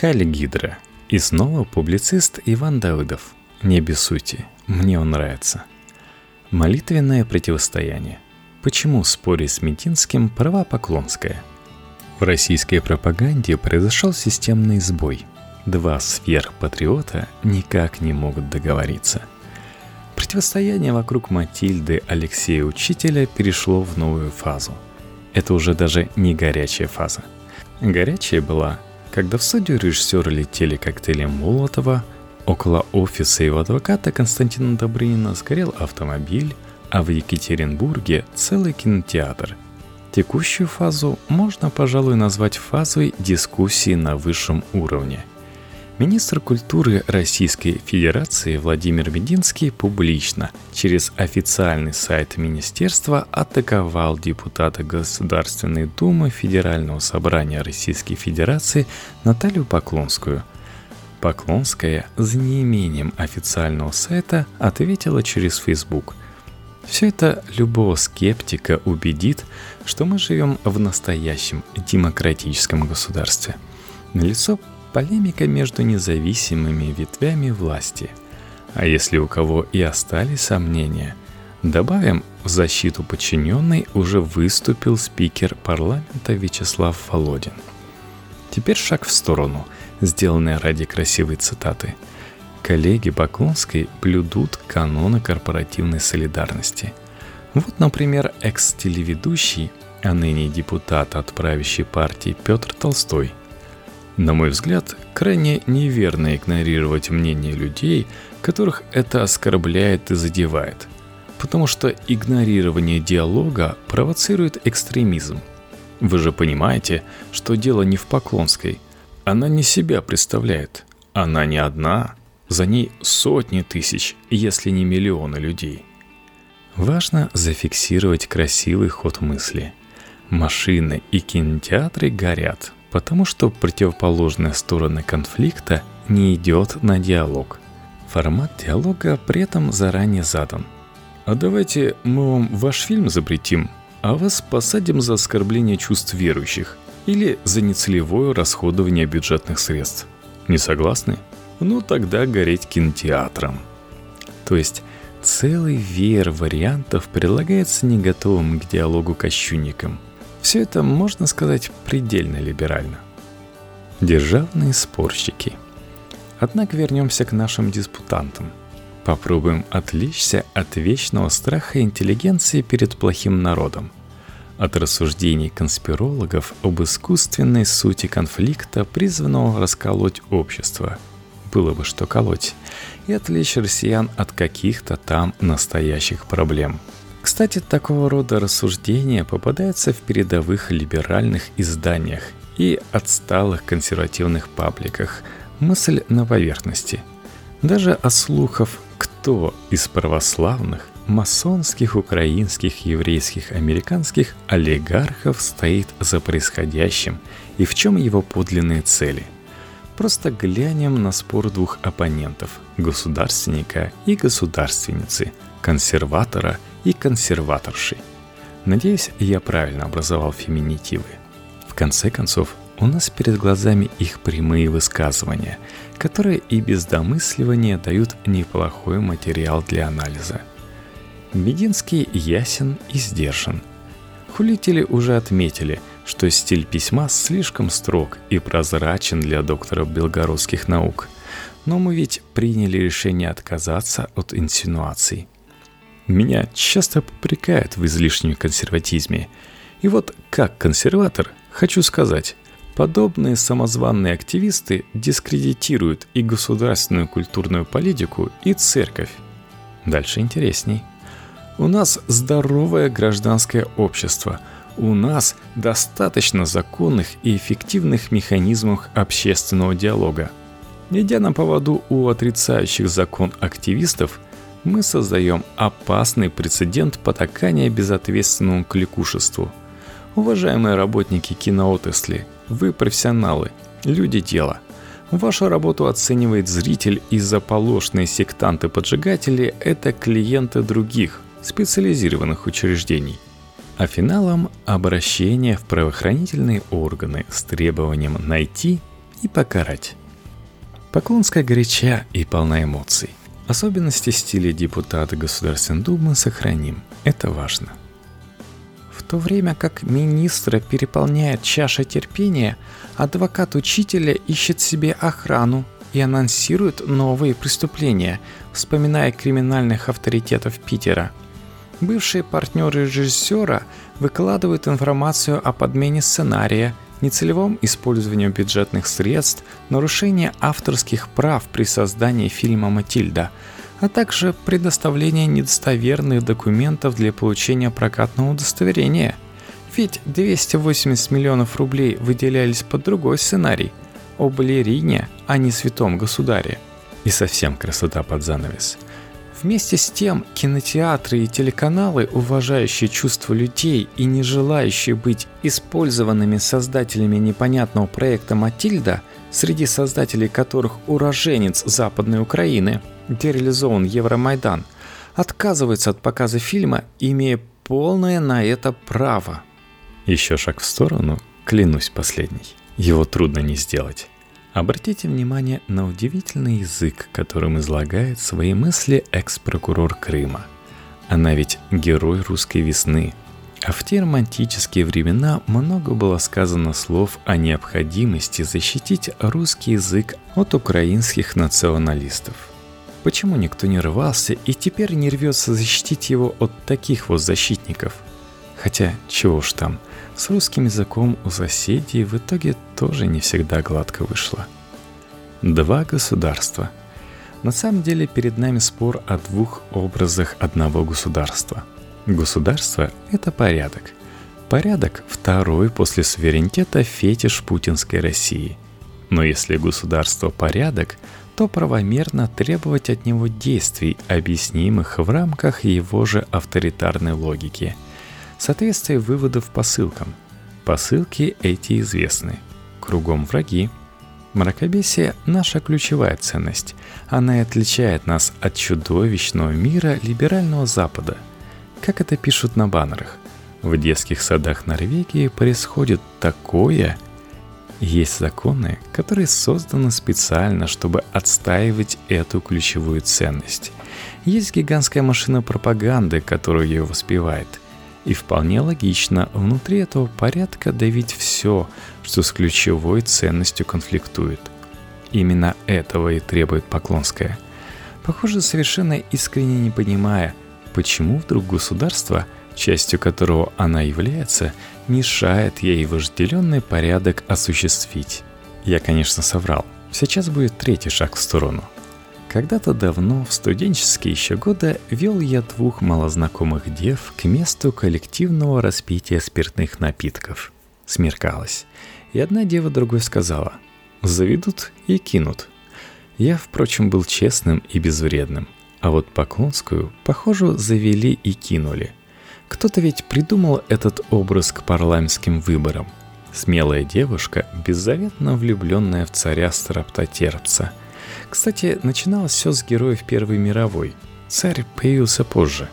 Халь Гидра. И снова публицист Иван Давыдов. Не бесуйте, мне он нравится. Молитвенное противостояние. Почему в споре с Мединским права Поклонская? В российской пропаганде произошел системный сбой. Два сверхпатриота никак не могут договориться. Противостояние вокруг Матильды Алексея Учителя перешло в новую фазу. Это уже даже не горячая фаза. Горячая была, когда в студию режиссера летели коктейли Молотова, около офиса его адвоката Константина Добрынина сгорел автомобиль, а в Екатеринбурге целый кинотеатр. Текущую фазу можно, пожалуй, назвать фазой дискуссии на высшем уровне. Министр культуры Российской Федерации Владимир Мединский публично через официальный сайт министерства атаковал депутата Государственной Думы Федерального собрания Российской Федерации Наталью Поклонскую. Поклонская за неимением официального сайта ответила через Facebook – все это любого скептика убедит, что мы живем в настоящем демократическом государстве. Налицо полемика между независимыми ветвями власти. А если у кого и остались сомнения, добавим, в защиту подчиненной уже выступил спикер парламента Вячеслав Володин. Теперь шаг в сторону, сделанный ради красивой цитаты – коллеги Баклонской блюдут каноны корпоративной солидарности. Вот, например, экс-телеведущий, а ныне депутат от правящей партии Петр Толстой. На мой взгляд, крайне неверно игнорировать мнение людей, которых это оскорбляет и задевает. Потому что игнорирование диалога провоцирует экстремизм. Вы же понимаете, что дело не в Поклонской. Она не себя представляет. Она не одна, за ней сотни тысяч, если не миллионы людей. Важно зафиксировать красивый ход мысли. Машины и кинотеатры горят, потому что противоположная сторона конфликта не идет на диалог. Формат диалога при этом заранее задан. А давайте мы вам ваш фильм запретим, а вас посадим за оскорбление чувств верующих или за нецелевое расходование бюджетных средств. Не согласны? ну тогда гореть кинотеатром. То есть целый веер вариантов прилагается не готовым к диалогу кощунникам. Все это, можно сказать, предельно либерально. Державные спорщики. Однако вернемся к нашим диспутантам. Попробуем отвлечься от вечного страха интеллигенции перед плохим народом. От рассуждений конспирологов об искусственной сути конфликта, призванного расколоть общество – было бы что колоть, и отвлечь россиян от каких-то там настоящих проблем. Кстати, такого рода рассуждения попадаются в передовых либеральных изданиях и отсталых консервативных пабликах. Мысль на поверхности. Даже о слухов, кто из православных, масонских, украинских, еврейских, американских олигархов стоит за происходящим и в чем его подлинные цели – Просто глянем на спор двух оппонентов – государственника и государственницы, консерватора и консерваторши. Надеюсь, я правильно образовал феминитивы. В конце концов, у нас перед глазами их прямые высказывания, которые и без домысливания дают неплохой материал для анализа. Мединский ясен и сдержан. Хулители уже отметили – что стиль письма слишком строг и прозрачен для доктора белгородских наук. Но мы ведь приняли решение отказаться от инсинуаций. Меня часто попрекают в излишнем консерватизме. И вот как консерватор хочу сказать, подобные самозванные активисты дискредитируют и государственную культурную политику, и церковь. Дальше интересней. У нас здоровое гражданское общество – у нас достаточно законных и эффективных механизмов общественного диалога. Идя на поводу у отрицающих закон активистов, мы создаем опасный прецедент потакания безответственному кликушеству. Уважаемые работники киноотрасли, вы профессионалы, люди дела. Вашу работу оценивает зритель и заполошные сектанты-поджигатели – это клиенты других, специализированных учреждений а финалом – обращение в правоохранительные органы с требованием найти и покарать. Поклонская горяча и полна эмоций. Особенности стиля депутата Государственной Думы сохраним. Это важно. В то время как министра переполняет чаша терпения, адвокат учителя ищет себе охрану и анонсирует новые преступления, вспоминая криминальных авторитетов Питера. Бывшие партнеры режиссера выкладывают информацию о подмене сценария – нецелевом использовании бюджетных средств, нарушении авторских прав при создании фильма «Матильда», а также предоставление недостоверных документов для получения прокатного удостоверения. Ведь 280 миллионов рублей выделялись под другой сценарий – о балерине, а не святом государе. И совсем красота под занавес – Вместе с тем, кинотеатры и телеканалы, уважающие чувства людей и не желающие быть использованными создателями непонятного проекта «Матильда», среди создателей которых уроженец Западной Украины, где реализован Евромайдан, отказываются от показа фильма, имея полное на это право. Еще шаг в сторону, клянусь последний. Его трудно не сделать. Обратите внимание на удивительный язык, которым излагает свои мысли экс-прокурор Крыма. Она ведь герой русской весны. А в те романтические времена много было сказано слов о необходимости защитить русский язык от украинских националистов. Почему никто не рвался и теперь не рвется защитить его от таких вот защитников? Хотя, чего ж там – с русским языком у соседей в итоге тоже не всегда гладко вышло. Два государства. На самом деле перед нами спор о двух образах одного государства. Государство – это порядок. Порядок – второй после суверенитета фетиш путинской России. Но если государство – порядок, то правомерно требовать от него действий, объяснимых в рамках его же авторитарной логики – Соответствие выводов посылкам. Посылки эти известны. Кругом враги. Мракобесие – наша ключевая ценность. Она и отличает нас от чудовищного мира либерального Запада. Как это пишут на баннерах. В детских садах Норвегии происходит такое. Есть законы, которые созданы специально, чтобы отстаивать эту ключевую ценность. Есть гигантская машина пропаганды, которая ее воспевает – и вполне логично внутри этого порядка давить все, что с ключевой ценностью конфликтует. Именно этого и требует Поклонская. Похоже, совершенно искренне не понимая, почему вдруг государство, частью которого она является, мешает ей вожделенный порядок осуществить. Я, конечно, соврал. Сейчас будет третий шаг в сторону – когда-то давно, в студенческие еще годы, вел я двух малознакомых дев к месту коллективного распития спиртных напитков. Смеркалось. И одна дева другой сказала «Заведут и кинут». Я, впрочем, был честным и безвредным. А вот Поклонскую, похоже, завели и кинули. Кто-то ведь придумал этот образ к парламентским выборам. Смелая девушка, беззаветно влюбленная в царя Строптотерпца – кстати, начиналось все с героев Первой мировой. Царь появился позже.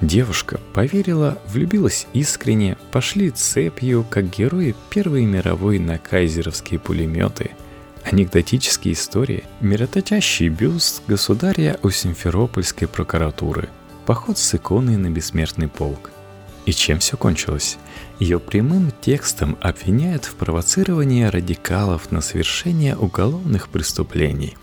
Девушка поверила, влюбилась искренне, пошли цепью, как герои Первой мировой на кайзеровские пулеметы. Анекдотические истории, мироточащий бюст государя у Симферопольской прокуратуры, поход с иконой на бессмертный полк. И чем все кончилось? Ее прямым текстом обвиняют в провоцировании радикалов на совершение уголовных преступлений.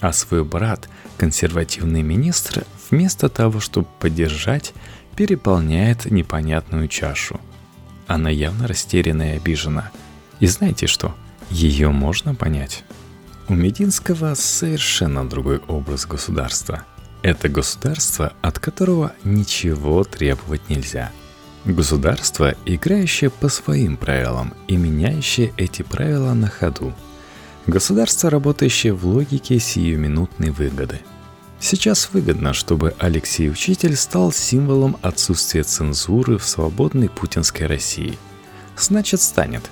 А свой брат, консервативный министр, вместо того, чтобы поддержать, переполняет непонятную чашу. Она явно растеряна и обижена. И знаете что? Ее можно понять. У Мединского совершенно другой образ государства. Это государство, от которого ничего требовать нельзя – Государство, играющее по своим правилам и меняющее эти правила на ходу. Государство, работающее в логике сиюминутной выгоды. Сейчас выгодно, чтобы Алексей Учитель стал символом отсутствия цензуры в свободной путинской России. Значит, станет.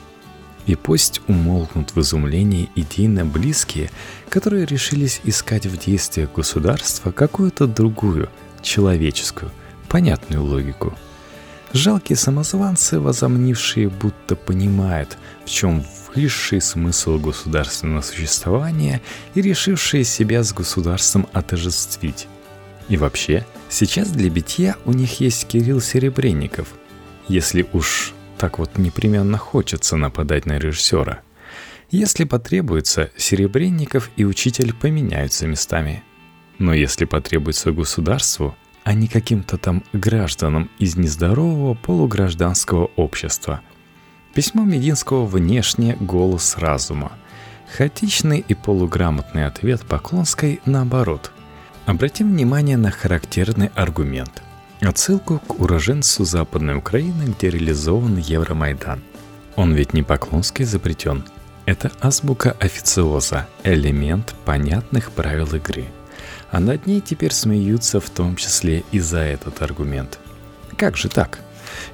И пусть умолкнут в изумлении идейно близкие, которые решились искать в действиях государства какую-то другую, человеческую, понятную логику – Жалкие самозванцы, возомнившие, будто понимают, в чем высший смысл государственного существования и решившие себя с государством отождествить. И вообще, сейчас для битья у них есть Кирилл Серебренников. Если уж так вот непременно хочется нападать на режиссера. Если потребуется, Серебренников и учитель поменяются местами. Но если потребуется государству, а не каким-то там гражданам из нездорового полугражданского общества. Письмо Мединского внешне голос разума. Хаотичный и полуграмотный ответ Поклонской наоборот. Обратим внимание на характерный аргумент. Отсылку к уроженцу Западной Украины, где реализован Евромайдан. Он ведь не Поклонской запретен. Это азбука официоза, элемент понятных правил игры – а над ней теперь смеются в том числе и за этот аргумент. Как же так?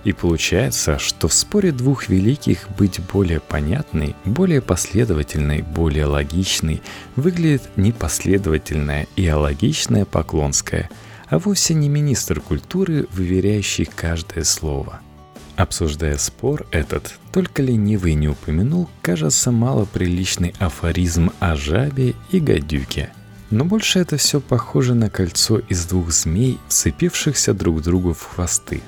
И получается, что в споре двух великих быть более понятной, более последовательной, более логичной выглядит непоследовательная и алогичная Поклонская, а вовсе не министр культуры, выверяющий каждое слово. Обсуждая спор этот, только ленивый не упомянул, кажется, малоприличный афоризм о жабе и гадюке – но больше это все похоже на кольцо из двух змей, вцепившихся друг другу в хвосты.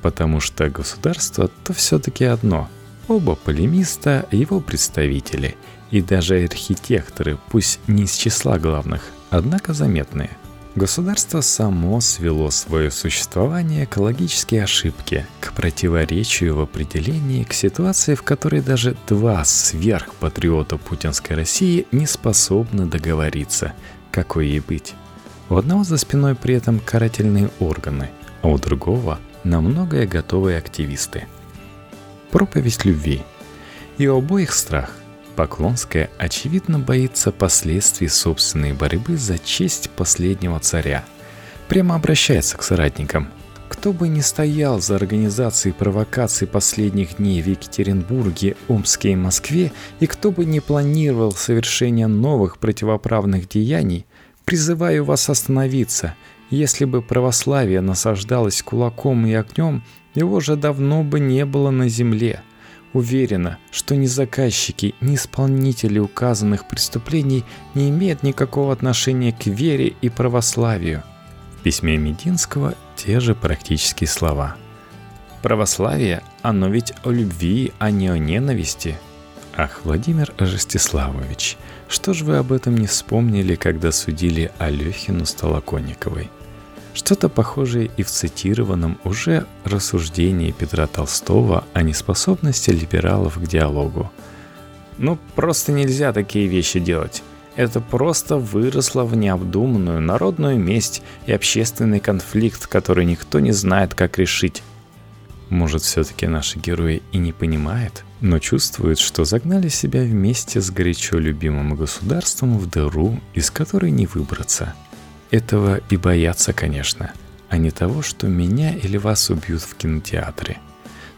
Потому что государство то все-таки одно. Оба полемиста, его представители. И даже архитекторы, пусть не из числа главных, однако заметные. Государство само свело свое существование к логической ошибке, к противоречию в определении, к ситуации, в которой даже два сверхпатриота путинской России не способны договориться – какой ей быть. У одного за спиной при этом карательные органы, а у другого на многое готовые активисты. Проповедь любви. И у обоих страх. Поклонская, очевидно, боится последствий собственной борьбы за честь последнего царя. Прямо обращается к соратникам. Кто бы ни стоял за организацией провокаций последних дней в Екатеринбурге, Омске и Москве, и кто бы ни планировал совершение новых противоправных деяний, призываю вас остановиться. Если бы православие насаждалось кулаком и огнем, его же давно бы не было на земле. Уверена, что ни заказчики, ни исполнители указанных преступлений не имеют никакого отношения к вере и православию письме Мединского те же практические слова. Православие, оно ведь о любви, а не о ненависти. Ах, Владимир Ростиславович, что же вы об этом не вспомнили, когда судили Алехину Столоконниковой? Что-то похожее и в цитированном уже рассуждении Петра Толстого о неспособности либералов к диалогу. Ну, просто нельзя такие вещи делать. Это просто выросло в необдуманную народную месть и общественный конфликт, который никто не знает, как решить. Может, все-таки наши герои и не понимают, но чувствуют, что загнали себя вместе с горячо любимым государством в дыру, из которой не выбраться. Этого и боятся, конечно, а не того, что меня или вас убьют в кинотеатре.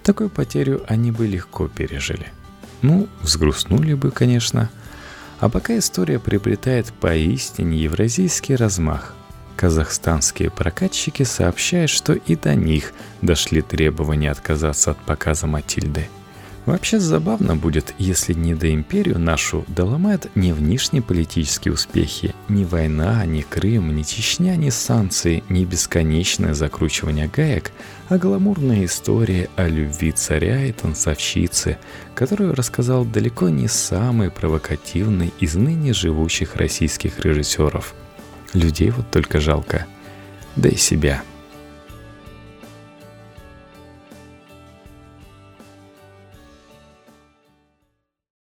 Такую потерю они бы легко пережили. Ну, взгрустнули бы, конечно, а пока история приобретает поистине евразийский размах. Казахстанские прокатчики сообщают, что и до них дошли требования отказаться от показа Матильды – Вообще забавно будет, если не до империю нашу доломает ни внешние политические успехи, ни война, ни Крым, ни Чечня, ни санкции, ни бесконечное закручивание гаек, а гламурная история о любви царя и танцовщицы, которую рассказал далеко не самый провокативный из ныне живущих российских режиссеров. Людей вот только жалко. Да и себя –